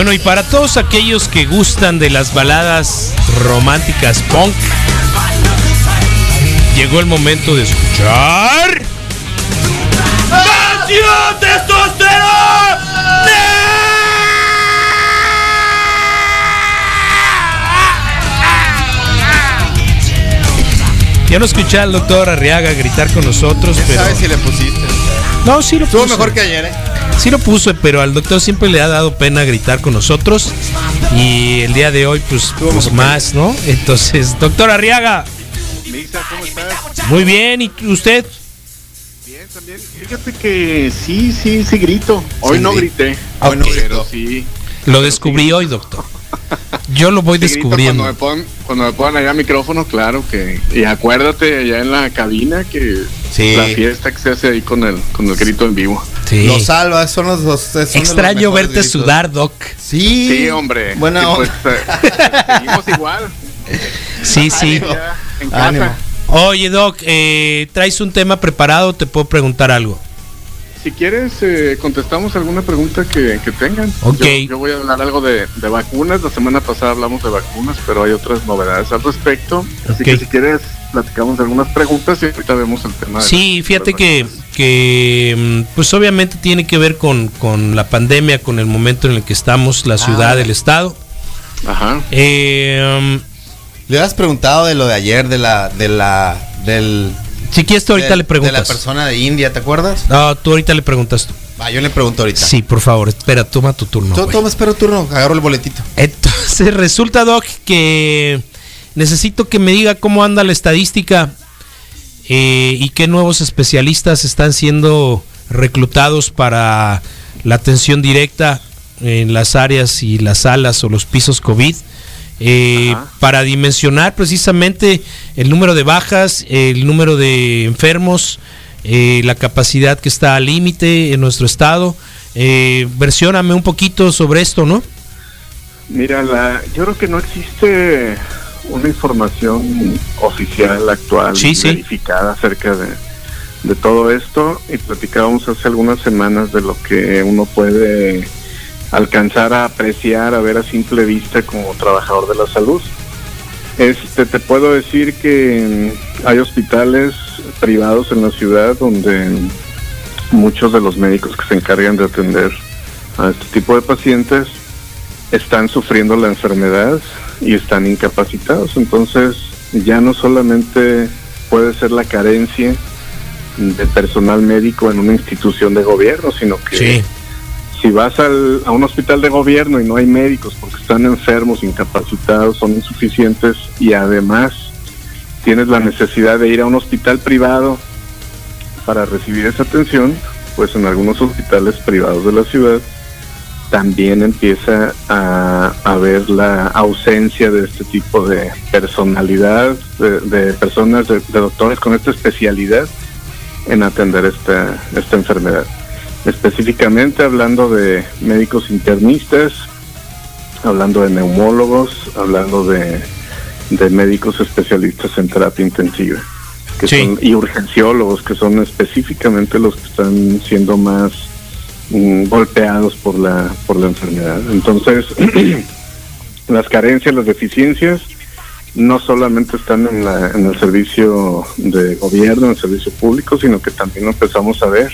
Bueno, y para todos aquellos que gustan de las baladas románticas punk, llegó el momento de escuchar. ¡Canción Ya no escuché al doctor Arriaga gritar con nosotros, pero. ¿Sabes si le pusiste? No, sí lo Estuvo puso. mejor que ayer, ¿eh? Sí lo puso, pero al doctor siempre le ha dado pena gritar con nosotros. Y el día de hoy, pues, pues más, ¿no? Entonces, doctor Arriaga, Misa, ¿cómo estás? muy bien. ¿Y usted? Bien, también. Fíjate que sí, sí, sí grito. Hoy Sí, no grité. Hoy no pero gritó. sí. Lo descubrí hoy, doctor. Yo lo voy sí descubriendo. Cuando me, ponen, cuando me ponen allá micrófono, claro que. Y acuérdate allá en la cabina que Sí. la fiesta que se hace ahí con el, con el grito en vivo. Sí. Los salvas, son los dos. son de los Extraño mejores verte gritos. sudar, doc. Sí. Sí, hombre. Onda. pues, eh, seguimos igual. Sí, sí. Ánimo. Ya en casa. Ánimo. Oye, doc, eh, ¿traes un tema preparado? ¿Te puedo preguntar algo? Si quieres, eh, contestamos alguna pregunta que, que tengan. Ok. Yo, yo voy a hablar algo de, de vacunas. La semana pasada hablamos de vacunas, pero hay otras novedades al respecto. Así que si quieres, platicamos de algunas preguntas y ahorita vemos el tema. de Sí, fíjate que, que mm, pues obviamente tiene que ver con, con la pandemia, con el momento en el que estamos, la ciudad, Ah. el estado. Ajá. Eh, mm, Le has preguntado de lo de ayer, de la, de la, del. Si quieres, tú ahorita del- le preguntas. De la persona de India, ¿te acuerdas? No, tú ahorita le preguntas tú. Va, yo le pregunto ahorita. Sí, por favor, espera, toma tu turno. Tú-. Toma, espero turno, agarro el boletito. Entonces resulta, Doc, que necesito que me diga cómo anda la estadística eh, y qué nuevos especialistas están siendo reclutados para la atención directa en las áreas y las salas o los pisos COVID. Eh, para dimensionar precisamente el número de bajas, el número de enfermos, eh, la capacidad que está al límite en nuestro estado. Eh, versióname un poquito sobre esto, ¿no? Mira, la, yo creo que no existe una información oficial actual Sí, sí. verificada acerca de, de todo esto y platicábamos hace algunas semanas de lo que uno puede alcanzar a apreciar, a ver a simple vista como trabajador de la salud. Este, te puedo decir que mm, hay hospitales privados en la ciudad donde muchos de los médicos que se encargan de atender a este tipo de pacientes están sufriendo la enfermedad y están incapacitados. Entonces ya no solamente puede ser la carencia de personal médico en una institución de gobierno, sino que. Si vas al- a un hospital de gobierno y no hay médicos porque están enfermos, incapacitados, son insuficientes y además tienes la necesidad de ir a un hospital privado para recibir esa atención, pues en algunos hospitales privados de la ciudad también empieza a haber la ausencia de este tipo de personalidad, de, de personas, de, de doctores con esta especialidad en atender esta, esta enfermedad. Específicamente hablando de médicos internistas, hablando de neumólogos, hablando de, de médicos especialistas en terapia intensiva que Sí. son, y urgenciólogos, que son específicamente los que están siendo más mm, golpeados por la, por la enfermedad. Entonces, las carencias, las deficiencias, no solamente están en, la, en el servicio de gobierno, en el servicio público, sino que también lo empezamos a ver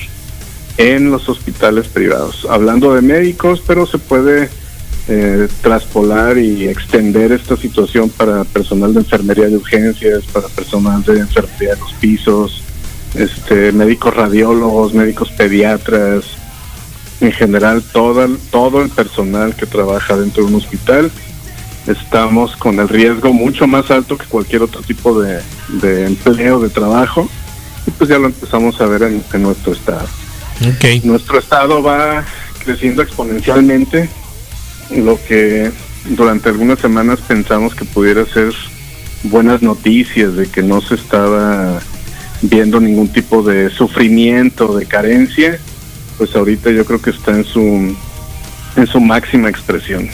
en los hospitales privados. Hablando de médicos, pero se puede eh, traspolar y extender esta situación para personal de enfermería de urgencias, para personal de enfermería de los pisos, este, médicos radiólogos, médicos pediatras, en general todo, todo el personal que trabaja dentro de un hospital estamos con el riesgo mucho más alto que cualquier otro tipo de, empleo, de trabajo, y pues ya lo empezamos a ver en nuestro estado. Ok. Nuestro estado va creciendo exponencialmente, lo que durante algunas semanas pensamos que pudiera ser buenas noticias de que no se estaba viendo ningún tipo de sufrimiento, de carencia, pues ahorita yo creo que está en su en su máxima expresión.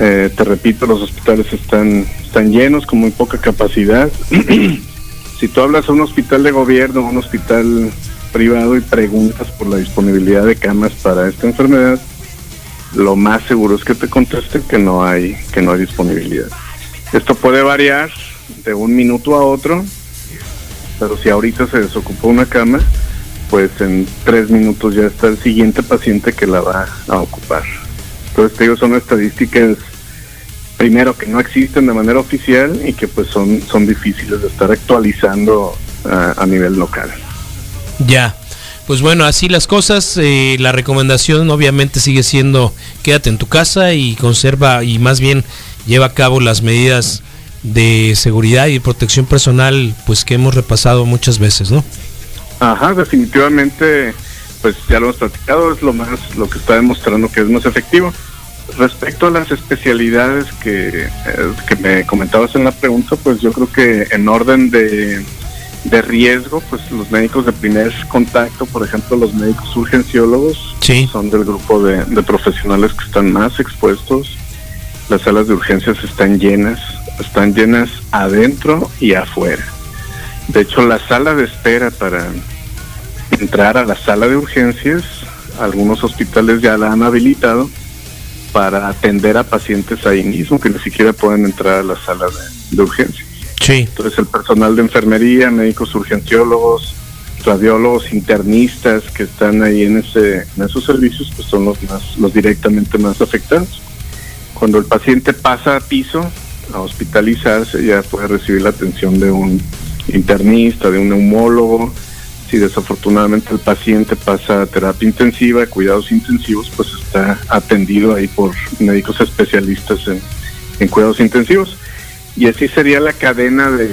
Eh, te repito, los hospitales están están llenos con muy poca capacidad. si tú hablas a un hospital de gobierno, un hospital privado y preguntas por la disponibilidad de camas para esta enfermedad, lo más seguro es que te contesten que no hay que no hay disponibilidad. Esto puede variar de un minuto a otro, pero si ahorita se desocupó una cama, pues en tres minutos ya está el siguiente paciente que la va a ocupar. Entonces, te digo, son estadísticas, primero, que no existen de manera oficial y que pues son, son difíciles de estar actualizando a, a nivel local. Ya. Pues bueno, así las cosas. eh, la recomendación obviamente sigue siendo quédate en tu casa y conserva y más bien lleva a cabo las medidas de seguridad y protección personal pues que hemos repasado muchas veces, ¿no? Ajá, definitivamente, pues ya lo hemos platicado, es lo más, lo que está demostrando que es más efectivo. Respecto a las especialidades que, eh, que me comentabas en la pregunta, pues yo creo que en orden de, de riesgo, pues los médicos de primer contacto, por ejemplo, los médicos urgenciólogos, Sí. son del grupo de, de profesionales que están más expuestos. Las salas de urgencias están llenas, están llenas adentro y afuera. De hecho, la sala de espera para entrar a la sala de urgencias, algunos hospitales ya la han habilitado para atender a pacientes ahí mismo que ni siquiera pueden entrar a la sala de, de urgencias. Entonces el personal de enfermería, médicos urgenciólogos, radiólogos, internistas que están ahí en ese en esos servicios, pues son los más los directamente más afectados. Cuando el paciente pasa a piso a hospitalizarse, ya puede recibir la atención de un internista, de un neumólogo. Si desafortunadamente el paciente pasa a terapia intensiva, cuidados intensivos, pues está atendido ahí por médicos especialistas en cuidados intensivos. Y así sería la cadena de,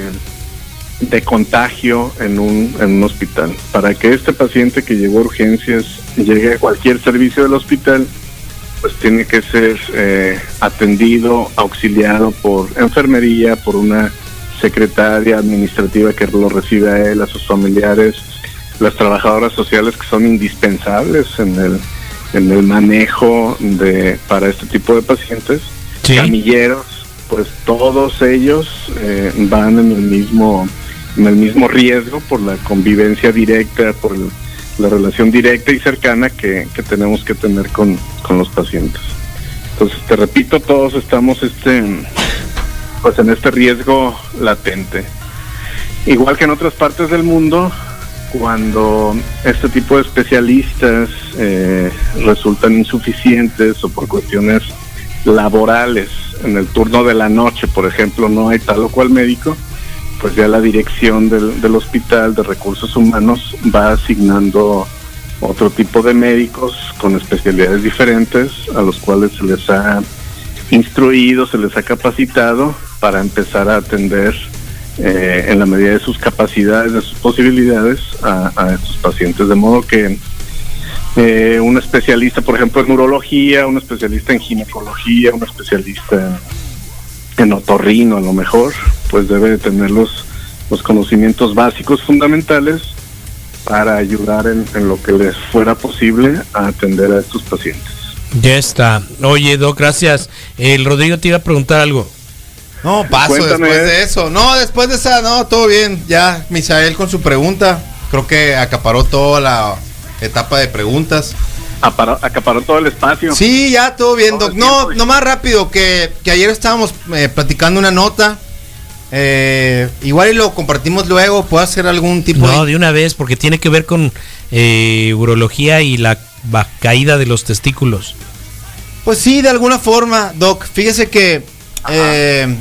de contagio en un, en un hospital. Para que este paciente que llegó a urgencias llegue a cualquier servicio del hospital, pues tiene que ser eh, atendido, auxiliado por enfermería, por una secretaria administrativa que lo recibe a él, a sus familiares, las trabajadoras sociales que son indispensables en el, en el manejo de para este tipo de pacientes, Sí. camilleros, pues todos ellos eh, van en el mismo en el mismo riesgo por la convivencia directa, por la relación directa y cercana que, que tenemos que tener con, con los pacientes. Entonces, te repito, todos estamos este pues en este riesgo latente. Igual que en otras partes del mundo, cuando este tipo de especialistas eh, resultan insuficientes o por cuestiones laborales en el turno de la noche, por ejemplo, no hay tal o cual médico, pues ya la dirección del, del hospital de recursos humanos va asignando otro tipo de médicos con especialidades diferentes a los cuales se les ha instruido, se les ha capacitado para empezar a atender eh, en la medida de sus capacidades, de sus posibilidades a, a estos pacientes. De modo que eh, un especialista, por ejemplo, en neurología, un especialista en ginecología, un especialista en, en otorrino a lo mejor, pues debe de tener los, los conocimientos básicos fundamentales para ayudar en, en lo que les fuera posible a atender a estos pacientes. Ya está. Oye, Doc, gracias. El Rodrigo te iba a preguntar algo. No, paso Cuéntame. después de eso. No, después de esa, no, todo bien. Ya, Misael con su pregunta. Creo que acaparó toda la etapa de preguntas. Acaparó todo el espacio. Sí, ya, todo bien, Todo Doc. No, no más rápido, que, que ayer estábamos eh, platicando una nota. Eh, igual y lo compartimos luego. ¿Puedo hacer algún tipo No, de... de una vez, porque tiene que ver con eh, urología y la caída de los testículos. Pues sí, de alguna forma, Doc. Fíjese que eh,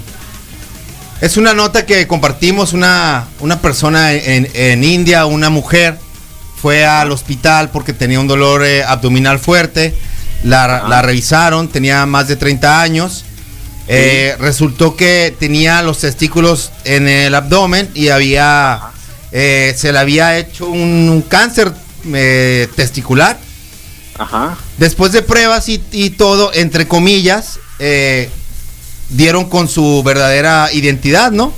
es una nota que compartimos. Una, una persona en, en India, una mujer, fue al hospital porque tenía un dolor eh, abdominal fuerte. La, la revisaron, tenía más de 30 años. eh, resultó que tenía los testículos en el abdomen y había, eh, se le había hecho un, un cáncer testicular. Ajá. Después de pruebas y, y todo, entre comillas, dieron con su verdadera identidad, ¿no?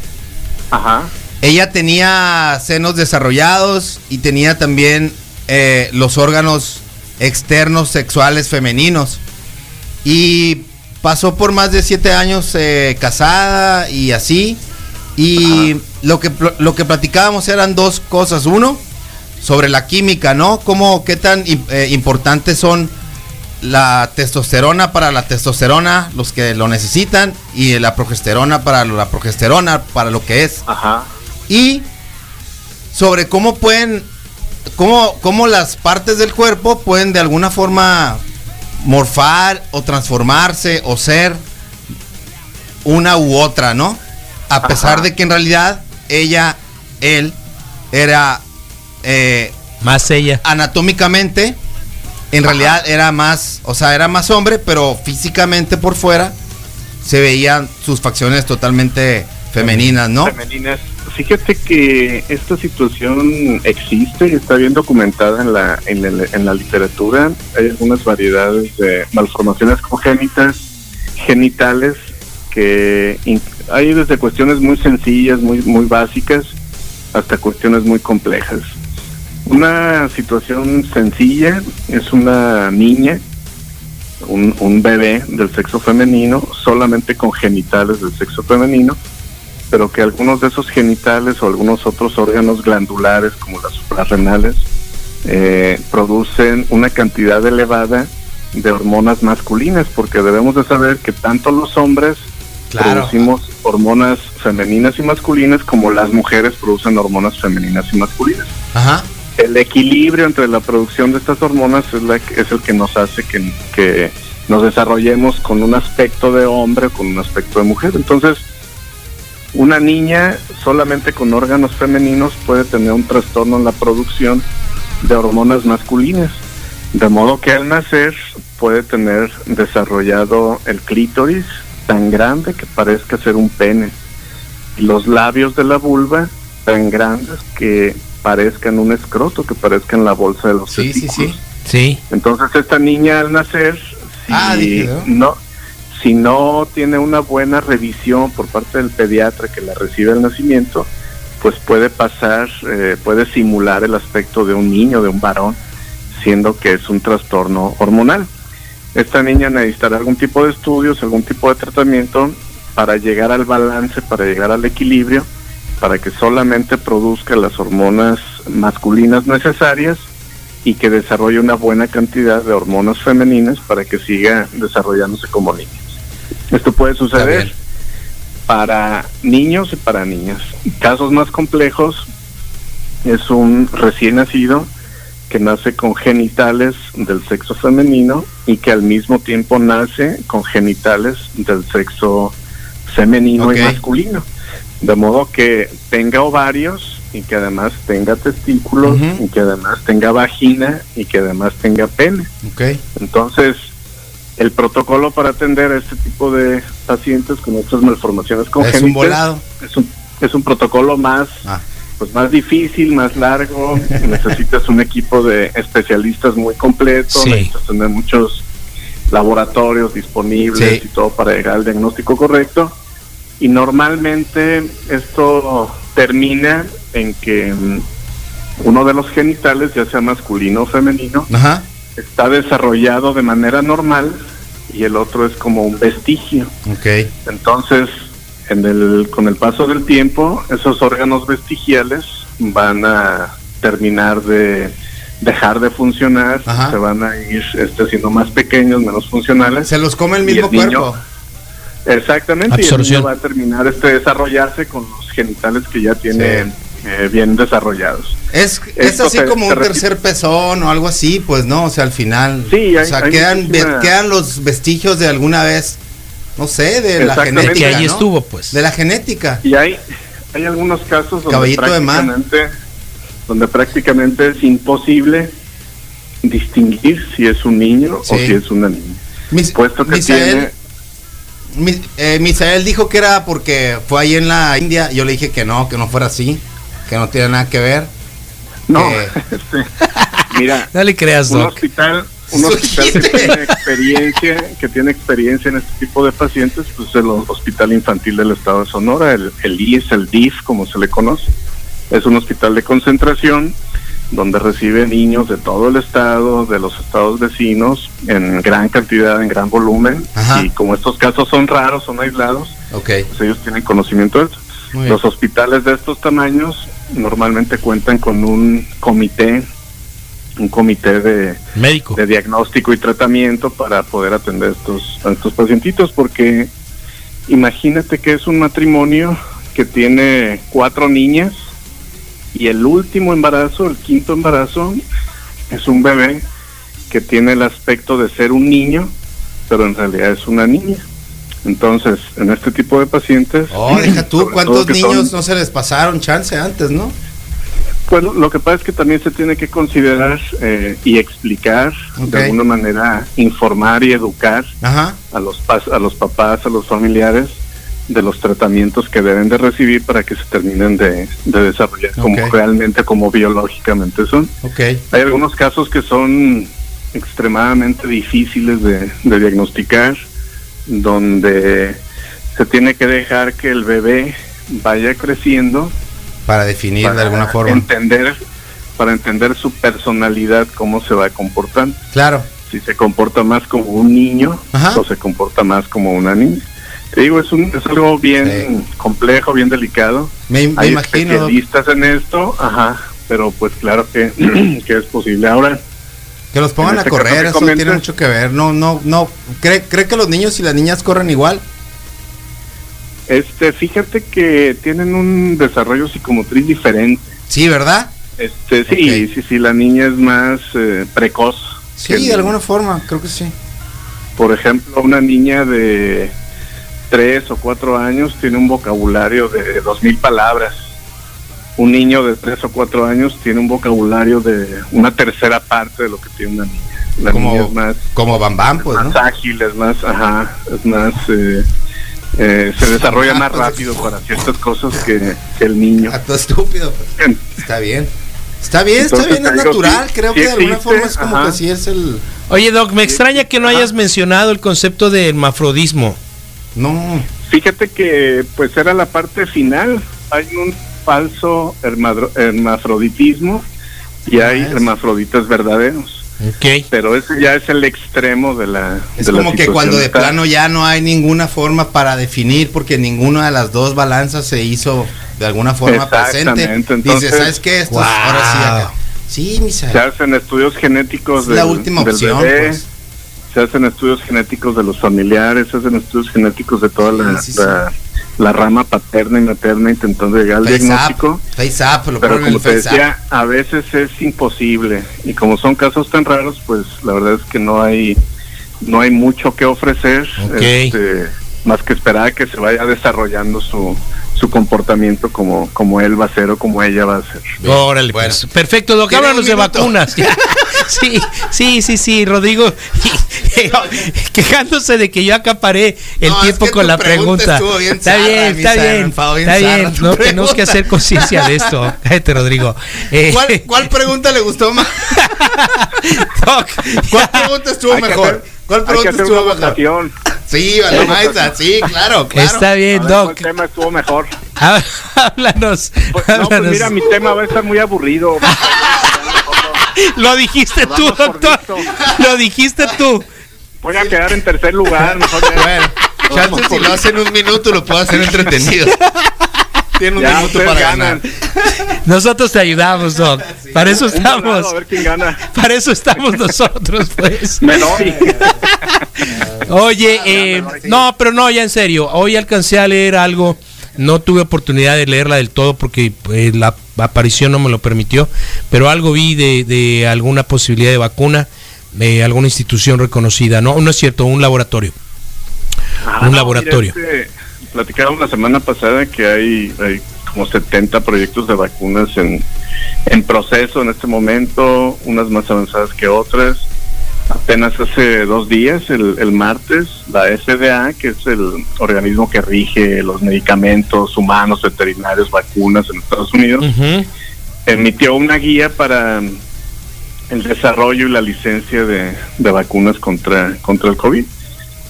Ajá. Ella tenía senos desarrollados y tenía también eh, los órganos externos sexuales femeninos. Y pasó por más de siete años eh, casada y así. Y lo que, lo que platicábamos eran dos cosas. Uno, sobre la química, ¿no? Cómo, qué tan eh, importantes son la testosterona para la testosterona, los que lo necesitan, y la progesterona para la progesterona, para lo que es Ajá. Y sobre cómo pueden, cómo, cómo las partes del cuerpo pueden de alguna forma morfar o transformarse o ser una u otra, ¿no? A pesar Ajá. de que en realidad ella, él, era eh, Más ella. anatómicamente, en realidad era más, o sea, era más hombre, pero físicamente por fuera se veían sus facciones totalmente femeninas, ¿no? Femeninas. Fíjate que esta situación existe y está bien documentada en la, en, el- en la literatura. Hay algunas variedades de malformaciones congénitas, genitales, que hay desde cuestiones muy sencillas, muy, muy básicas, hasta cuestiones muy complejas. Una situación sencilla es una niña, un bebé del sexo femenino, solamente con genitales del sexo femenino, pero que algunos de esos genitales o algunos otros órganos glandulares, como las suprarrenales, eh, producen una cantidad elevada de hormonas masculinas, porque debemos de saber que tanto los hombres Claro. producimos hormonas femeninas y masculinas como las mujeres producen hormonas femeninas y masculinas. Ajá. El equilibrio entre la producción de estas hormonas es, la, es el que nos hace que, que nos desarrollemos con un aspecto de hombre o con un aspecto de mujer. Entonces, una niña solamente con órganos femeninos puede tener un trastorno en la producción de hormonas masculinas. De modo que al nacer puede tener desarrollado el clítoris tan grande que parezca ser un pene. Y los labios de la vulva tan grandes que parezcan un escroto, que parezcan la bolsa de los Sí, sí, testículos. sí. Sí. Entonces esta niña al nacer, si Ah, dije, ¿no? no, si no tiene una buena revisión por parte del pediatra que la recibe al nacimiento, pues puede pasar, eh, puede simular el aspecto de un niño, de un varón, siendo que es un trastorno hormonal. Esta niña necesitará algún tipo de estudios, algún tipo de tratamiento para llegar al balance, para llegar al equilibrio, para que solamente produzca las hormonas masculinas necesarias y que desarrolle una buena cantidad de hormonas femeninas para que siga desarrollándose como niños. Esto puede suceder para niños y para niñas. Casos más complejos es un recién nacido que nace con genitales del sexo femenino y que al mismo tiempo nace con genitales del sexo femenino y masculino. De modo que tenga ovarios y que además tenga testículos y que además tenga vagina y que además tenga pene. Ok. Entonces, el protocolo para atender a este tipo de pacientes con estas malformaciones congénitas Es un volado. es un, es un protocolo más Ah. pues más difícil, más largo, necesitas un equipo de especialistas muy completo, Sí. necesitas tener muchos laboratorios disponibles Sí. y todo para llegar al diagnóstico correcto. Y normalmente esto termina en que mm, uno de los genitales, ya sea masculino o femenino, Ajá. Está desarrollado de manera normal y el otro es como un vestigio. Ok. Entonces, en el, con el paso del tiempo, esos órganos vestigiales van a terminar de dejar de funcionar, Ajá. se van a ir este, siendo más pequeños, menos funcionales. Se los come el mismo el niño- cuerpo. Exactamente, y el niño va a terminar este desarrollarse con los genitales que ya tiene Sí. eh, bien desarrollados. Es, es así se- como se un tercer pezón o algo así, pues no, o sea, al final. Sí, o hay- sea, hay quedan, muchísima- quedan los vestigios de alguna vez, no sé, de la genética. Que ahí ¿no? estuvo, pues. De la genética. Y hay, hay algunos casos donde Caballito de mar. prácticamente, donde prácticamente es imposible distinguir si es un niño o Sí. si es una niña. Mis- Puesto que Misael, tiene... Mi- eh, Misael dijo que era porque fue ahí en la India. Yo le dije que no, que no fuera así, que no tiene nada que ver. No, Eh. este, mira, No le creas, un Doc. hospital, un hospital que tiene experiencia, que tiene experiencia en este tipo de pacientes, pues el Hospital Infantil del Estado de Sonora, el, el IES, el DIF, como se le conoce. Es un hospital de concentración donde recibe niños de todo el estado, de los estados vecinos, en gran cantidad, en gran volumen. Ajá. Y como estos casos son raros, son aislados, Ok. pues ellos tienen conocimiento de bien. Los hospitales de estos tamaños normalmente cuentan con un comité, un comité de, Médico. de diagnóstico y tratamiento para poder atender estos, a estos pacientitos, porque imagínate que es un matrimonio que tiene cuatro niñas y el último embarazo, el quinto embarazo, es un bebé que tiene el aspecto de ser un niño, pero en realidad es una niña. Entonces, en este tipo de pacientes... Oh, deja tú, ¿cuántos niños son- no se les pasaron chance antes, no? Pues lo- que pasa es que también se tiene que considerar eh, y explicar, de alguna manera, informar y educar Ajá. a los, a los papás, a los familiares, de los tratamientos que deben de recibir para que se terminen de, de desarrollar como realmente, como biológicamente son. Ok. Hay algunos casos que son extremadamente difíciles de, de diagnosticar, donde se tiene que dejar que el bebé vaya creciendo Para definir de alguna forma. entender para entender su personalidad cómo se va comportando Claro. si se comporta más como un niño Ajá. o se comporta más como una niña te digo es un es algo bien Sí. complejo bien delicado Me, me hay imagino. Especialistas en esto ajá pero pues claro que, que es posible ahora Que los pongan a este caso correr, eso tiene mucho que ver. No, no, no. ¿Cree, ¿Cree que los niños y las niñas corren igual? este fíjate que tienen un desarrollo psicomotriz diferente Sí, ¿verdad? este sí Ok. sí sí la niña es más eh, precoz Sí, de alguna forma, creo que sí. Por ejemplo, una niña de tres o cuatro años tiene un vocabulario de dos mil palabras. Un niño de tres o cuatro años tiene un vocabulario de una tercera parte de lo que tiene una niña. La como, niña es más, como Bam Bam, pues, más ¿no? ágil, es más, ajá, es más, eh, eh, se desarrolla Ajá, más pues, rápido para ciertas cosas que, que el niño. A todo estúpido, pues. Está bien. Está bien, Entonces, está bien, es natural. sí, creo sí que de alguna forma es como ajá. que sí es el. Oye, Doc, me extraña que no hayas mencionado el concepto de hermafrodismo. No. Fíjate que pues era la parte final. Hay un falso hermafroditismo y hay Ah, es. hermafroditas verdaderos. Ok. Pero ese ya es el extremo de la. Es de la como que cuando de plano ya no hay ninguna forma para definir porque ninguna de las dos balanzas se hizo de alguna forma presente. Exactamente, Dice, entonces- ¿sabes qué? Esto es- ahora sí. acá. Sí, Misael. Se hacen estudios genéticos Es del, la última del opción, bebé, pues. se hacen estudios genéticos de los familiares, se hacen estudios genéticos de toda la, Sí, sí, sí. La, rama paterna y materna intentando llegar al Face diagnóstico. up, face up, lo Pero como te decía, a veces es imposible y como son casos tan raros, pues la verdad es que no hay no hay mucho que ofrecer, este, más que esperar a que se vaya desarrollando su su comportamiento como como él va a ser o como ella va a ser. Órale, bueno. pues. Perfecto, Doc. Tiene Háblanos de vacunas. Sí, sí, sí, sí, Rodrigo. quejándose de que yo acaparé el No, es tiempo que con tu la pregunta pregunta. estuvo bien está zarra, bien, está bien. Está bien. No tenemos pregunta. que hacer conciencia de esto. Cállate, Rodrigo. Eh, ¿Cuál, ¿Cuál pregunta le gustó más? Doc, ¿Cuál pregunta estuvo Hay que mejor? hacer- ¿Cuál hay que pregunta hacer estuvo una mejor? votación. Sí, vale, Vamos a maestra, hacer- sí, claro, claro. Está bien, ver cuál Doc. tema estuvo mejor. Há- Háblanos. Pues, no, pues háblanos. mira, mi tema va a estar muy aburrido. Lo dijiste tú, doctor. Lo dijiste tú. Voy a quedar en tercer lugar. Mejor Bueno, Vamos chance si lo hace en un minuto lo puedo hacer entretenido. Tiene un Ya, minuto para ganan. ganar. Nosotros te ayudamos, Doc. Para eso estamos. a ver quién gana. Para eso estamos nosotros, pues. Oye, eh, no, pero no, ya en serio. Hoy alcancé a leer algo. No tuve oportunidad de leerla del todo porque eh, la aparición no me lo permitió. Pero algo vi de, de alguna posibilidad de vacuna de alguna institución reconocida. No, no es cierto, un laboratorio. Ah, Un laboratorio. este, platicábamos la semana pasada que hay, hay como 70 proyectos de vacunas en, en proceso en este momento, unas más avanzadas que otras. Apenas hace dos días, el, el martes, la FDA, que es el organismo que rige los medicamentos humanos, veterinarios, vacunas en Estados Unidos, emitió una guía para el desarrollo y la licencia de, de vacunas contra, contra el COVID.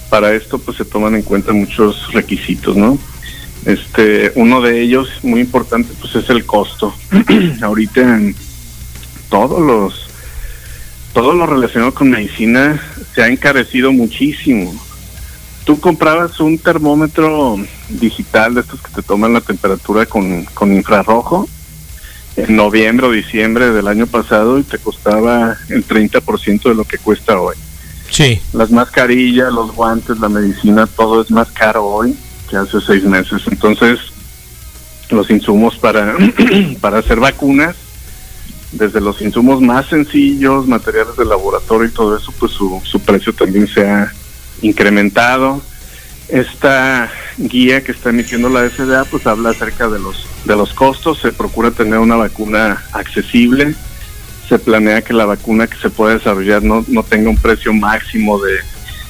Para esto pues se toman en cuenta muchos requisitos, ¿no? Este, uno de ellos muy importante pues es el costo. Ahorita en todos los todo lo relacionado con medicina se ha encarecido muchísimo. Tú comprabas un termómetro digital de estos que te toman la temperatura con, con infrarrojo en noviembre o diciembre del año pasado y te costaba el 30% de lo que cuesta hoy. Sí. Las mascarillas, los guantes, la medicina, todo es más caro hoy que hace seis meses. Entonces, los insumos para, para hacer vacunas, desde los insumos más sencillos, materiales de laboratorio y todo eso, pues su, su precio también se ha incrementado. Esta guía que está emitiendo la FDA pues habla acerca de los de los costos, se procura tener una vacuna accesible, se planea que la vacuna que se pueda desarrollar no, no tenga un precio máximo de,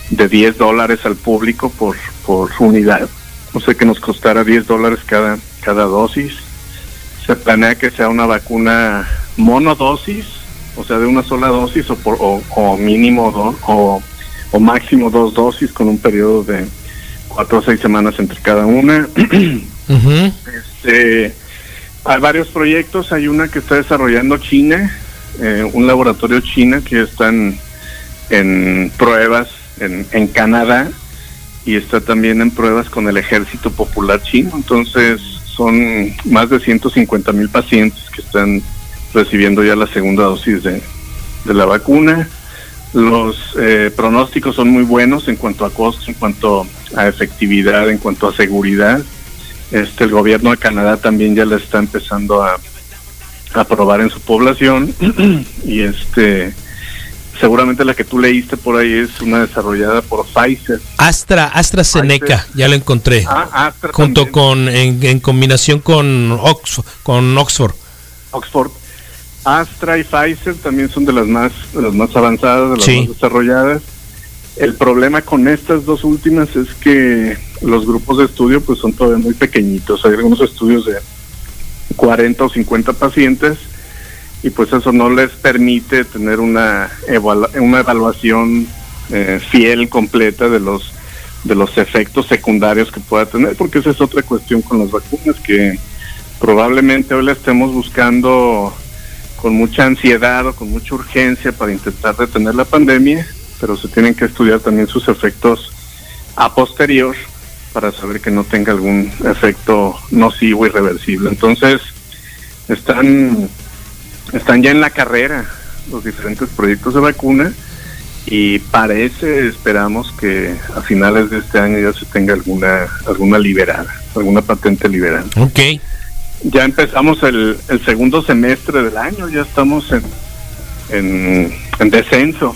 de 10 dólares al público por, por unidad, o sea que nos costará 10 dólares cada, cada dosis. Se planea que sea una vacuna monodosis, o sea, de una sola dosis o, por, o, o mínimo dos o, o máximo dos dosis con un periodo de cuatro o seis semanas entre cada una. Este, hay varios proyectos, hay una que está desarrollando China, eh, un laboratorio china que están en pruebas en, en Canadá y está también en pruebas con el Ejército Popular Chino. Entonces son más de 150 mil pacientes que están recibiendo ya la segunda dosis de, de la vacuna. Los eh, pronósticos son muy buenos en cuanto a costos, en cuanto a efectividad, en cuanto a seguridad. Este, el gobierno de Canadá también ya la está empezando a, a probar en su población y este seguramente la que tú leíste por ahí es una desarrollada por Pfizer. Astra, AstraZeneca, Pfizer. ya lo encontré. Ah, Astra junto también. con en, en combinación con Oxford, con Oxford. Oxford. Astra y Pfizer también son de las más, de las más avanzadas, de las Sí. más desarrolladas. El problema con estas dos últimas es que los grupos de estudio pues son todavía muy pequeñitos. Hay algunos estudios de 40 o 50 pacientes y pues eso no les permite tener una, evalua- una evaluación eh, fiel, completa de los de los efectos secundarios que pueda tener, porque esa es otra cuestión con las vacunas, que probablemente hoy la estemos buscando con mucha ansiedad o con mucha urgencia para intentar detener la pandemia, pero se tienen que estudiar también sus efectos a posterior para saber que no tenga algún efecto nocivo irreversible. Entonces, están, están ya en la carrera los diferentes proyectos de vacuna y parece, esperamos que a finales de este año ya se tenga alguna, alguna liberada, alguna patente liberada. Ok. Ya empezamos el, el segundo semestre del año, ya estamos en, en, en descenso.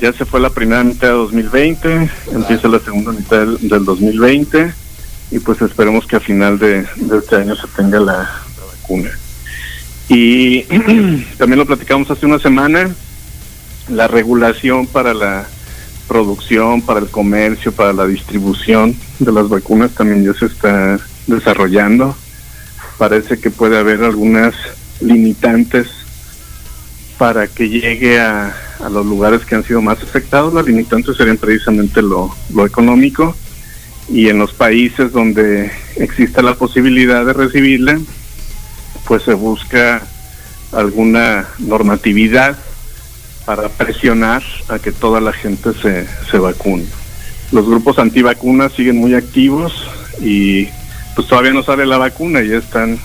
Ya se fue la primera mitad de 2020, empieza la segunda mitad del, del 2020 y pues esperemos que a final de, este año se tenga la vacuna. Y también lo platicamos hace una semana, la regulación para la producción, para el comercio, para la distribución de las vacunas también ya se está desarrollando. Parece que puede haber algunas limitantes para que llegue a, los lugares que han sido más afectados. Las limitantes serían precisamente lo, lo económico y en los países donde exista la posibilidad de recibirla, pues se busca alguna normatividad para presionar a que toda la gente se, se vacune. Los grupos antivacunas siguen muy activos y pues todavía no sale la vacuna y ya están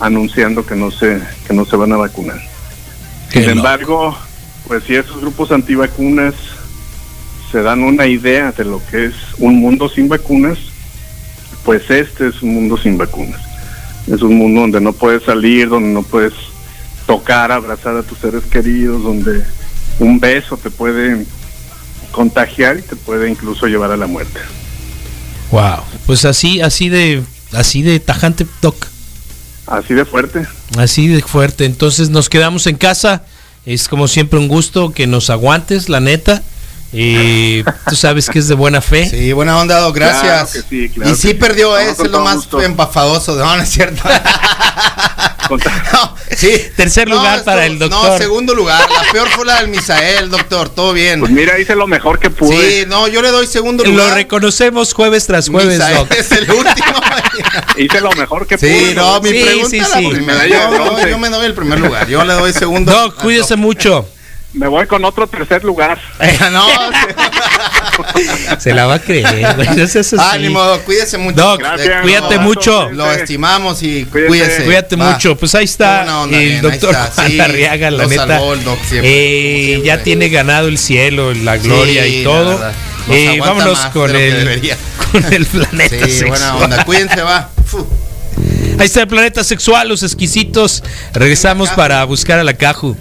anunciando que no se que no se van a vacunar. Sin loco. embargo, pues si esos grupos antivacunas se dan una idea de lo que es un mundo sin vacunas, pues este es un mundo sin vacunas. Es un mundo donde no puedes salir, donde no puedes tocar, abrazar a tus seres queridos, donde un beso te puede contagiar y te puede incluso llevar a la muerte. Wow. Pues así, así de, así de tajante, Doc. Así de fuerte. Así de fuerte. Entonces nos quedamos en casa Es como siempre un gusto que nos aguantes, la neta. Eh, tú sabes que es de buena fe. Sí, buena onda, Doc, gracias. Claro que sí, claro y sí sí. perdió, No, eh, es lo más gusto. empafadoso. No, no es cierto. No, sí. Tercer lugar para el No, doctor. segundo lugar. La peor fue la del Misael, doctor. Todo bien. Pues mira, hice lo mejor que pude. Sí, no, yo le doy segundo Lo lugar. reconocemos jueves tras jueves, Misael Doc. es el último. Hice lo mejor que Sí, pude. no, mi Sí, pregunta sí, la sí. primera. Medalla de Yo, yo- yo me doy el primer lugar. Yo le doy segundo. Doc, cuídese Doc. mucho. Me voy con otro tercer lugar. no, Se la va a creer, güey. No ánimo, Doc, cuídese mucho. Doc, Gracias. cuídate mucho. Lo estimamos y Cuídese. cuídese. Cuídate Va. mucho. Pues ahí está el bien, doctor Sí, Larriaga, la neta. salvó el doc siempre, Eh, ya tiene ganado el cielo, la gloria Sí, y todo. Eh, vámonos con el, con el planeta Sí, sexual. buena onda. Cuídense, va. Ahí está el planeta sexual, los exquisitos. Regresamos para buscar a la Caju.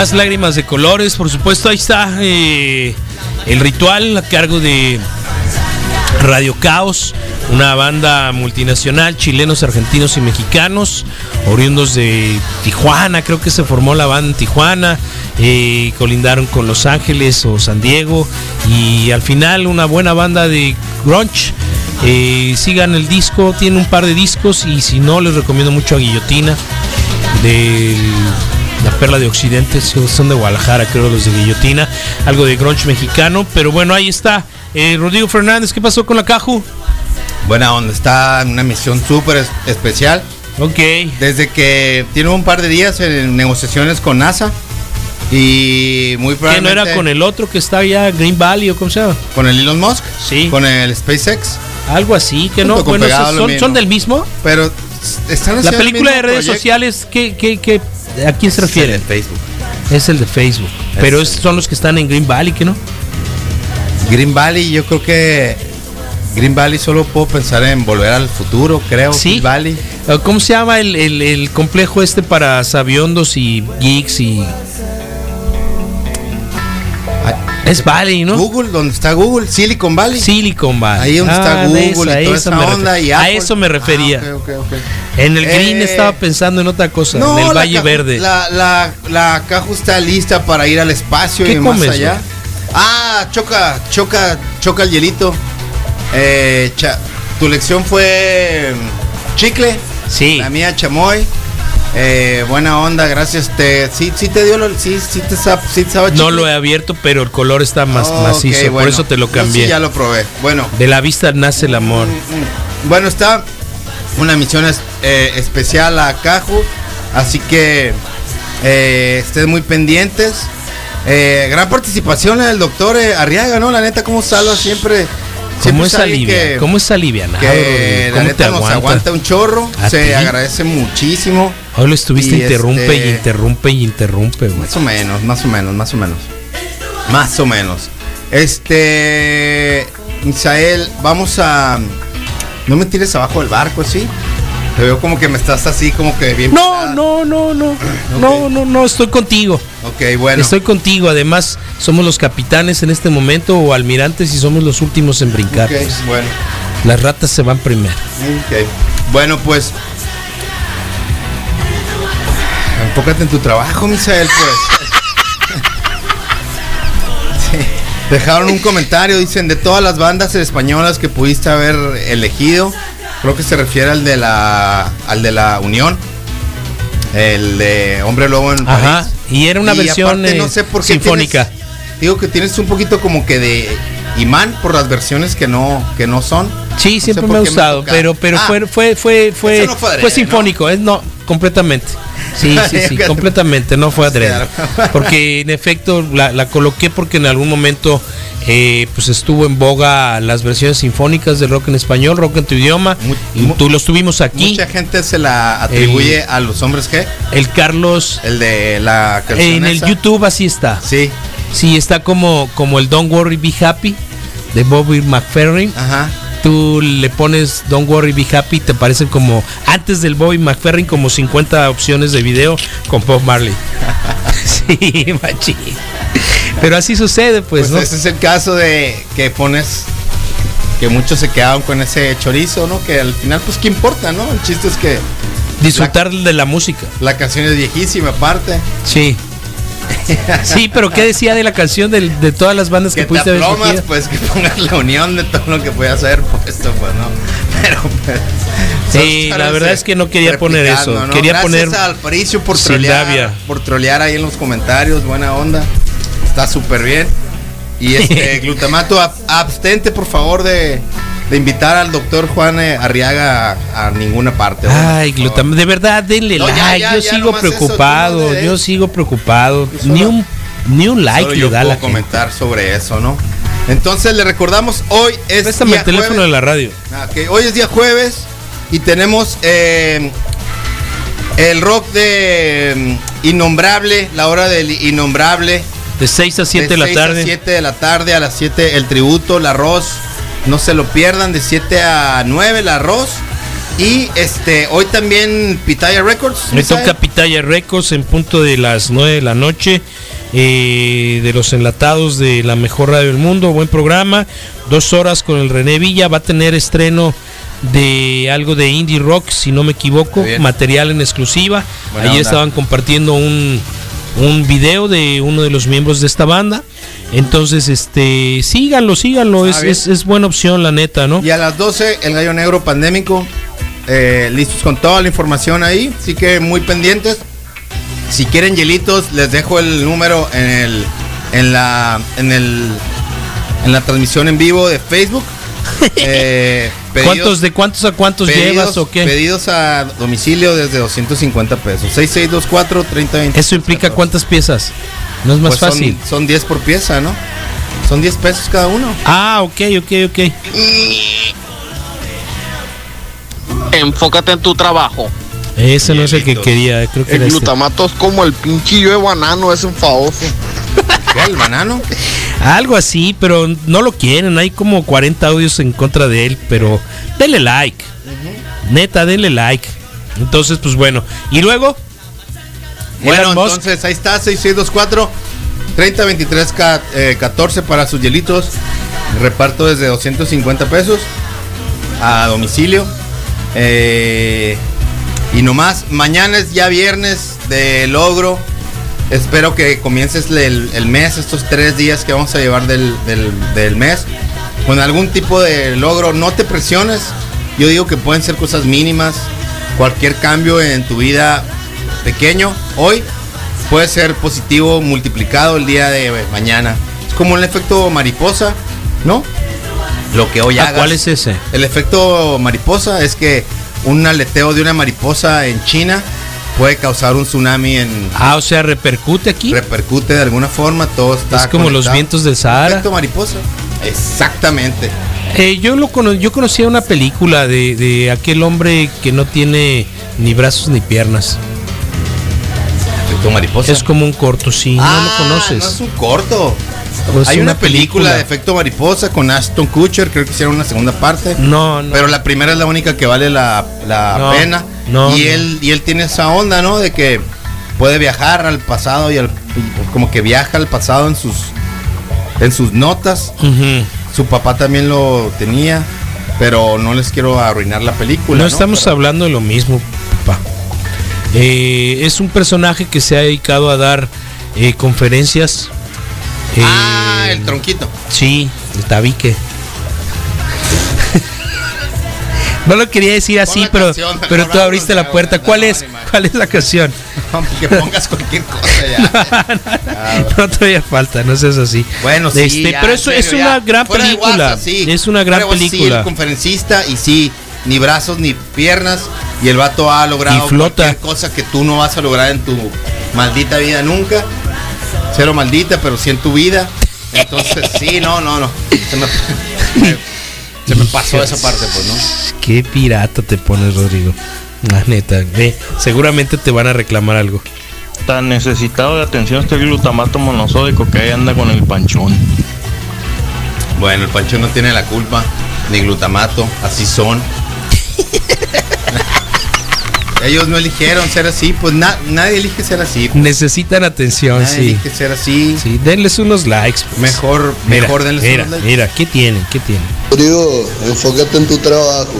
Más lágrimas de colores, por supuesto. Ahí está eh, el ritual a cargo de Radio Caos, una banda multinacional, chilenos, argentinos y mexicanos, oriundos de Tijuana, creo que se formó la banda en Tijuana, eh, colindaron con Los Ángeles o San Diego y al final una buena banda de grunge. Eh, sigan el disco, tiene un par de discos y si no les recomiendo mucho a Guillotina de la Perla de Occidente, son de Guadalajara, creo los de Guillotina, algo de grunge mexicano, pero bueno, ahí está. Eh, Rodrigo Fernández, ¿qué pasó con la Caju? Buena onda. Está en una misión súper es- especial. Ok. Desde que tiene un par de días en negociaciones con NASA. Y muy ¿Qué no probablemente. era con el otro que está allá, Green Valley o cómo se llama? con el Elon Musk. Sí. Con el SpaceX. Algo así, que no, bueno, son, del mismo. Pero están La película de redes proyecto. sociales, ¿qué, qué, qué- a quién se Es el refiere? de Facebook. Es el de Facebook. Pero es- son los que están en Green Valley, ¿que no? Green Valley, yo creo que Green Valley solo puedo pensar en volver al futuro, creo. Sí. Green Valley. Eh, ¿Cómo se llama el, el- el complejo este para sabiondos y geeks y... Es Valley, ¿no? Google, donde está Google, Silicon Valley. Silicon Valley. Ahí donde está Ah, Google esa- y toda esa onda y A Apple. eso me refería. Ah, ok. En el green Eh, estaba pensando en otra cosa, en el Valle Verde. La, la, la Caju está lista para ir al espacio ¿Qué y más allá. Ah, choca, choca, choca el hielito. Eh, cha- tu lección fue mm, chicle. Sí. La mía chamoy. Eh, buena onda, gracias. Te, sí, sí te dio, lo, sí, sí te, sí te sabe No lo he abierto, pero el color está más Ok, macizo, por bueno. eso te lo Yo cambié. Sí, ya lo probé. Bueno, De la vista nace el amor. bueno, está una misión es- eh, especial a Caju, así que eh, estén muy pendientes. Eh, gran participación del doctor eh, Arriaga, ¿no? La neta, cómo salva siempre. ¿Cómo es alivia? que- ¿Cómo es alivianado, que la ¿Cómo te neta nos aguanta? aguanta un chorro. ¿A Se ti? agradece muchísimo. Hoy lo estuviste Y interrumpe este- y interrumpe y interrumpe, güey. Más o menos, más o menos, más o menos. Más o menos. Este. Misael, vamos a. No me tires abajo del barco, ¿sí? Te veo como que me estás así, como que bien. No, pelada. no, no, no. No, no, no, estoy contigo. Ok, bueno. Estoy contigo. Además, somos los capitanes en este momento o almirantes y somos los últimos en brincar. Ok, pues. bueno. Las ratas se van primero. Ok. Bueno, pues. Enfócate en tu trabajo, Misael, pues. Sí. Dejaron un comentario, dicen, de todas las bandas españolas que pudiste haber elegido, creo que se refiere al de la al de la Unión, el de Hombre Lobo en Ajá. París. Y era una Y versión aparte, eh, no sé por qué sinfónica. tienes- digo que tienes un poquito como que de imán por las versiones que no que no son. Sí, No siempre me ha gustado, toca. pero pero Ah, fue fue fue fue, no fue adrede, fue sinfónico, es no completamente. Sí, sí, sí, completamente, no fue adrede. Porque en efecto la, la coloqué porque en algún momento eh, pues estuvo en boga las versiones sinfónicas de rock en español, rock en tu idioma. Y tú los tuvimos aquí. Mucha gente se la atribuye a los hombres que El Carlos el de la canción en el. YouTube así está. Sí, Sí, está como, como el Don't Worry Be Happy de Bobby McFerrin. ajá. Tú le pones Don't Worry Be Happy, te parecen como antes del Bobby McFerrin como 50 opciones de video con Bob Marley. sí, machi. Pero así sucede, pues, Pues, ¿no? ese es el caso de que pones que muchos se quedaron con ese chorizo, ¿no? Que al final, pues, ¿qué importa, no? El chiste es que Disfrutar de la música. la canción es viejísima, aparte. Sí. Sí, pero ¿qué decía de la canción de, todas las bandas que, Que te pudiste haber escogido? pues que pongas la unión de todo lo que puedas haber puesto, pues no. Pero pues, Sí, la verdad es que no quería poner eso. replicando, Quería Gracias poner al Aparicio por trolear, por trolear ahí en los comentarios, buena onda. Está súper bien. Y este glutamato ab- abstente, por favor, de, de invitar al doctor Juan eh, Arriaga a, a ninguna parte. Ay, por favor. glutam de verdad, denle No, ya, like. ya, yo ya, sigo eso, preocupado, yo sigo preocupado. Yo solo- Ni un, ni un like Solo le yo da puedo la gente. comentar sobre eso, ¿no? Entonces le recordamos, hoy es Préstame día el teléfono jueves. de la radio. Ah, ok, Hoy es día jueves y tenemos eh, el rock de mm, Innombrable, la hora del Innombrable. De 6 a 7 de, la 6 a tarde. 7 de la tarde, a las 7 el tributo, el arroz. No se lo pierdan, de 7 a 9 el arroz. Y este hoy también Pitaya Records. Me toca Pitaya Records en punto de las 9 de la noche. eh, de los enlatados de la mejor radio del mundo. Buen programa. Dos horas con el René Villa. Va a tener estreno de algo de indie rock, si no me equivoco. Material en exclusiva. Buena Ayer onda. estaban compartiendo un, un video de uno de los miembros de esta banda. Entonces, este, síganlo, síganlo. Ah, Es, es, es buena opción, la neta, ¿no? Y a las 12 el gallo negro pandémico. eh, listos con toda la información ahí. Así que muy pendientes. Si quieren hielitos, les dejo el número en el en la en el en la transmisión en vivo de Facebook. Eh, pedidos- ¿Cuántos de cuántos a cuántos pedidos- llevas o qué? Pedidos a domicilio desde 250 pesos. 6624 3020. Eso implica cuántas piezas. No es más Pues son- fácil. Son, 10 por pieza, ¿no? Son 10 pesos cada uno. Ah, ok, ok, ok. Enfócate en tu trabajo. Ese no es el que quería, creo que El era este. glutamato es como el pinchillo de banano, es enfadoso. ¿Qué? ¿El banano? Algo así, pero no lo quieren. Hay como 40 audios en contra de él, pero denle like. Neta, denle like. Entonces, pues bueno. Y luego, Bueno, entonces ahí está, 6624 3023 ca- eh, 14 para sus hielitos. Reparto desde 250 pesos a domicilio. Eh, y nomás, mañana es ya viernes de logro. Espero que comiences el, el mes, estos tres días que vamos a llevar del, del- del mes, con algún tipo de logro. No te presiones. Yo digo que pueden ser cosas mínimas. Cualquier cambio en tu vida pequeño hoy puede ser positivo multiplicado el día de mañana. Es como el efecto mariposa, ¿no? Lo que hoy ¿a hagas. cuál es ese? El efecto mariposa es que un aleteo de una mariposa en China puede causar un tsunami en Ah, o sea, repercute aquí. repercute de alguna forma, todo está Es como los vientos del Sahara. Efecto mariposa. Exactamente. Eh, yo lo cono- yo conocía una película de, de aquel hombre que no tiene ni brazos ni piernas. Efecto mariposa. Es como un corto, sí, Ah, no lo conoces. No es un corto. Hay una, película, de efecto mariposa con Aston Kutcher, creo que hicieron una segunda parte. No, no. Pero la primera es la única que vale la, la No, pena. no, y él y él tiene esa onda, ¿no? De que puede viajar al pasado y al, como que viaja al pasado en sus en sus notas. Su papá también lo tenía, pero no les quiero arruinar la película. No ¿no? estamos Pero- hablando de lo mismo, papá. Eh, es un personaje que se ha dedicado a dar eh, conferencias. eh, Ah, el tronquito. Sí, el tabique. no lo quería decir así, pero, canción, pero tú abriste la puerta. no, ¿Cuál no, es? ¿Cuál es la canción? Que pongas cualquier cosa ya. no todavía falta, no seas así. Bueno, sí, Este, ya, pero eso es una gran película. WhatsApp, sí. Es una gran película. el conferencista y sí, ni brazos, ni piernas. Y el vato ha logrado Y flota. cualquier cosa que tú no vas a lograr en tu maldita vida nunca. Cero maldita, pero sí en tu vida. Entonces, sí, no, no, no. Se me, se me pasó esa parte, pues, ¿no? Qué pirata te pones, Rodrigo. La neta, ve, seguramente te van a reclamar algo. Tan necesitado de atención este glutamato monosódico que ahí anda con el panchón. Bueno, el Pancho no tiene la culpa, ni glutamato, así son. Ellos no eligieron ser así, pues na- nadie elige ser así. pues. Necesitan atención, Nadie sí. elige ser así. Sí, denles unos likes. pues. Mejor, Mira, mejor denles mira, unos likes. mira, ¿qué tienen? ¿Qué tienen? Rodrigo, enfócate en tu trabajo.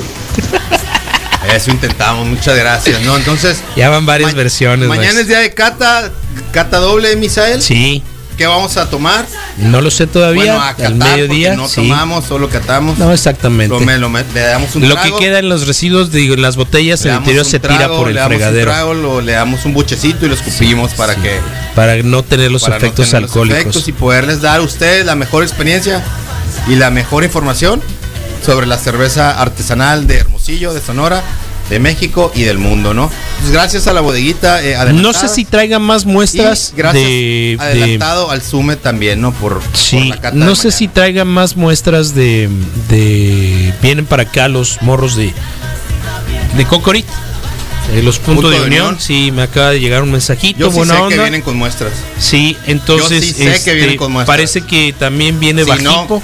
Eso intentamos, muchas gracias. No, entonces. Ya van varias ma- versiones. Mañana es día de cata, cata doble, Misael. Sí, ¿Qué vamos a tomar? no lo sé todavía. bueno, a al catar, mediodía. porque no sí. tomamos, solo catamos. No, exactamente. Lo, le damos un Lo trago, que queda en los residuos de las botellas, el interior se tira trago, por el le damos un fregadero. trago, lo- le damos un buchecito y lo escupimos para que Para no tener los para no efectos tener los alcohólicos. efectos y poderles dar a ustedes la mejor experiencia y la mejor información sobre la cerveza artesanal de Hermosillo, de Sonora, de México y del mundo, ¿no? Pues gracias a la bodeguita eh, no sé si traigan más y muestras gracias de, de- adelantado al Sume también, ¿no? Por, por Sí, la no sé mañana. si traigan más muestras de, de vienen para acá los morros de de Cocorit. eh, los puntos Punto de, de unión. unión. sí, me acaba de llegar un mensajito, Yo sí buena sé onda. que vienen con muestras. Sí, entonces Yo sí sé que este, vienen con muestras. parece que también viene Si no, Bajipo,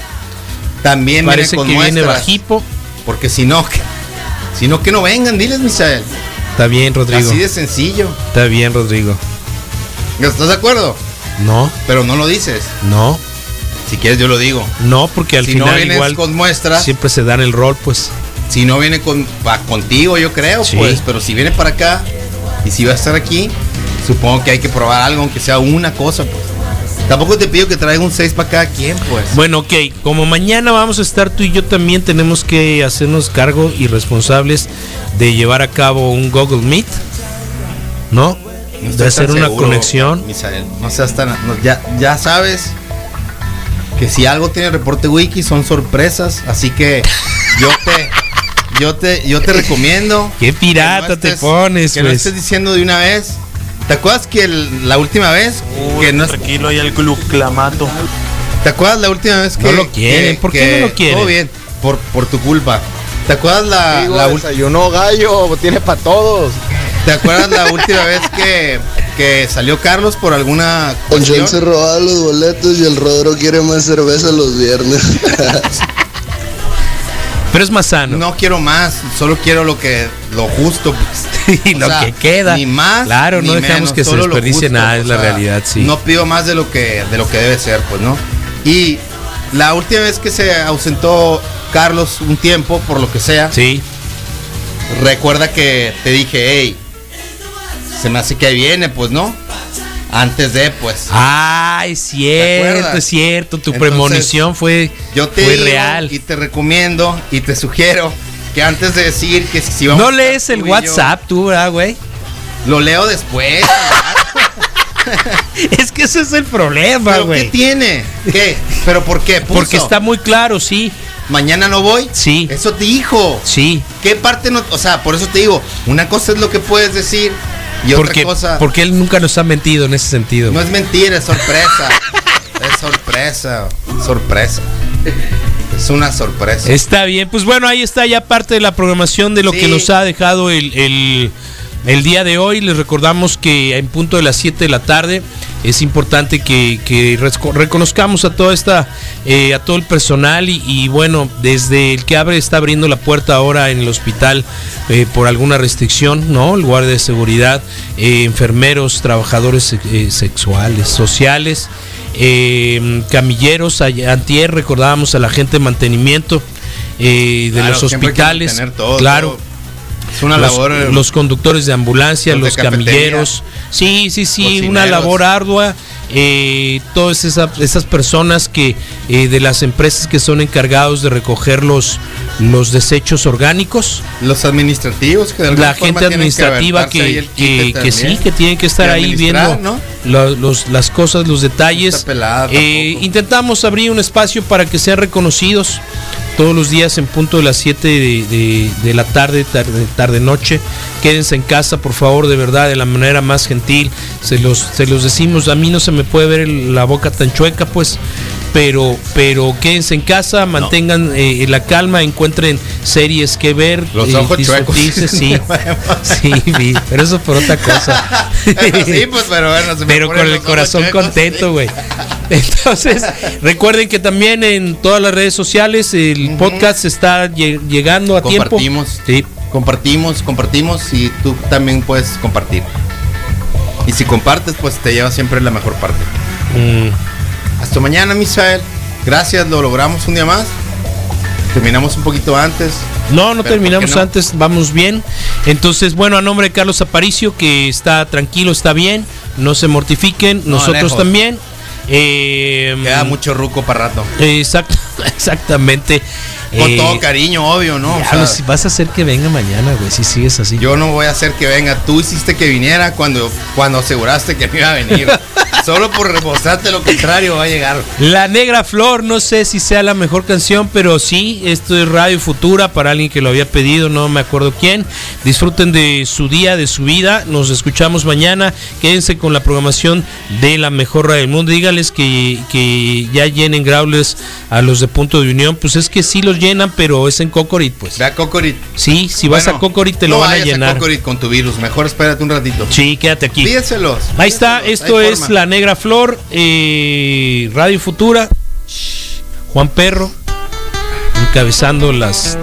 También parece que viene. Bajipo. Porque si no, que- si no que no vengan, diles, Misael. Está bien, Rodrigo. Así de sencillo. Está bien, Rodrigo. ¿Estás de acuerdo? No, Pero no lo dices. no, Si quieres yo lo digo. no, porque al si final no vienes igual con muestras, siempre se dan el rol, pues. si no viene con va contigo, yo creo, Sí. pues, pero si viene para acá y si va a estar aquí, supongo que hay que probar algo, aunque sea una cosa, pues. Tampoco te pido que traiga un 6 para cada quien, pues. Bueno, ok, como mañana vamos a estar tú y yo también tenemos que hacernos cargo y responsables de llevar a cabo un Google Meet, ¿no? No de hacer una seguro, conexión. Misael. No seas tan. no, ya, ya sabes que si algo tiene reporte wiki son sorpresas. Así que yo te. Yo te, yo te recomiendo. Qué pirata te pones, Que no pues. estés diciendo de una vez. ¿Te acuerdas que el- la última vez que no tranquilo ahí el gluclamato. ¿Te acuerdas la última vez que No lo quieren? ¿Por qué no lo quieren? Todo bien, por, por tu culpa. ¿Te acuerdas la, Digo, la desayuno gallo, tiene para todos. ¿Te acuerdas la última vez que, que salió Carlos por alguna cuestión? se robaba los boletos y el Rodro quiere más cerveza los viernes. Pero es más sano. No quiero más, solo quiero lo que lo justo. pues. y O lo sea, que queda. Ni más. Claro, ni no dejamos menos, que se desperdicie nada, es la sea, realidad, sí. No pido más de lo que de lo que debe ser, pues, ¿no? Y la última vez que se ausentó Carlos un tiempo, por lo que sea, Sí, recuerda que te dije, hey, se me hace que viene, pues, ¿no? Antes de, pues. Ah, es cierto, es cierto. Tu Entonces, premonición fue, Yo te fue real. y te recomiendo y te sugiero que antes de decir que si vamos No lees el yo, WhatsApp tú, ¿verdad, güey? lo leo después. Es que ese es el problema, ¿Pero qué güey. tiene? ¿Qué? ¿Pero por qué? Puso, Porque está muy claro, sí, Mañana no voy. Sí. Eso te dijo. sí. ¿Qué parte no? O sea, por eso te digo, una cosa es lo que puedes decir y Porque, otra cosa porque él nunca nos ha mentido en ese sentido. no es mentira, es sorpresa. es sorpresa, sorpresa. Es una sorpresa. Está bien, pues bueno, ahí está ya parte de la programación de lo Sí. que nos ha dejado el, el- el día de hoy. Les recordamos que en punto de las 7 de la tarde es importante que, reconozcamos a toda esta, eh, a todo el personal y, y, bueno, desde el que abre, está abriendo la puerta ahora en el hospital eh, por alguna restricción, ¿no? El guardia de seguridad, eh, enfermeros, trabajadores sexuales, sociales eh, camilleros, antier recordábamos a la gente de mantenimiento eh, de Claro, los hospitales, todo, claro, todo. Es una los, labor. eh, los conductores de ambulancia, los camilleros, sí, sí, sí, cocineros. una labor ardua, eh, todas esas, esas personas que eh, de las empresas que son encargados de recoger los, los desechos orgánicos, los administrativos que de la gente administrativa que, que, que sí, que tienen que estar ahí viendo ¿no? lo- los- las cosas, los detalles. pelada Eh, intentamos abrir un espacio para que sean reconocidos todos los días en punto de las 7 de, la tarde, tarde, tarde, noche. Quédense en casa, por favor, de verdad, de la manera más gentil. Se los, se los decimos, a mí no se me puede ver la boca tan chueca, pues. Pero, pero quédense en casa, mantengan eh, la calma, encuentren series que ver, Los eh, ojos chuecos. sí, sí, vi, pero eso por otra cosa. sí, pues, pero bueno, se me Pero con el corazón chuecos, contento, güey. Entonces, recuerden que también en todas las redes sociales el podcast está lle- llegando a tiempo. Compartimos. Sí. Compartimos, compartimos y tú también puedes compartir. Y si compartes, pues te lleva siempre la mejor parte. Mm, Hasta mañana, Misael. Gracias, lo logramos un día más. Terminamos un poquito antes. No, no terminamos antes, vamos bien. Entonces, bueno, a nombre de Carlos Aparicio, que está tranquilo, está bien, no se mortifiquen, nosotros lejos. también. Eh, Queda mucho ruco para rato. exact- exactamente. Con Eh, todo cariño, obvio, ¿no? O sea, si vas a hacer que venga mañana, güey, si sigues así. yo no voy a hacer que venga. Tú hiciste que viniera cuando, cuando aseguraste que no iba a venir. Solo por remostrarte lo contrario va a llegar. La Negra Flor, no sé si sea la mejor canción, pero sí, esto es Radio Futura para alguien que lo había pedido, no me acuerdo quién. Disfruten de su día, de su vida. Nos escuchamos mañana. Quédense con la programación de la mejor radio del mundo. Que, que ya llenen growlers a los de Punto de Unión. Pues es que sí los llenan, pero es en Cocorit, pues. Ve a Cocorit. Sí, si vas Bueno, a Cocorit te lo no van a llenar. Cocorit con tu virus. Mejor espérate un ratito. Sí, quédate aquí. Pídeselos. Ahí está, esto hay es forma. La Negra Flor, eh, Radio Futura, Juan Perro, encabezando las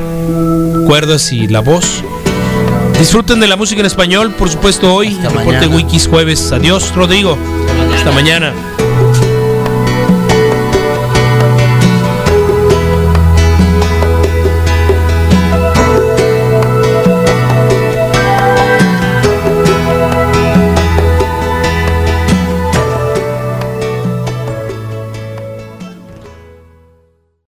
cuerdas y la voz. Disfruten de la música en español, por supuesto, hoy. Hasta Reporte mañana. Wikis jueves. Adiós, Rodrigo. Hasta mañana.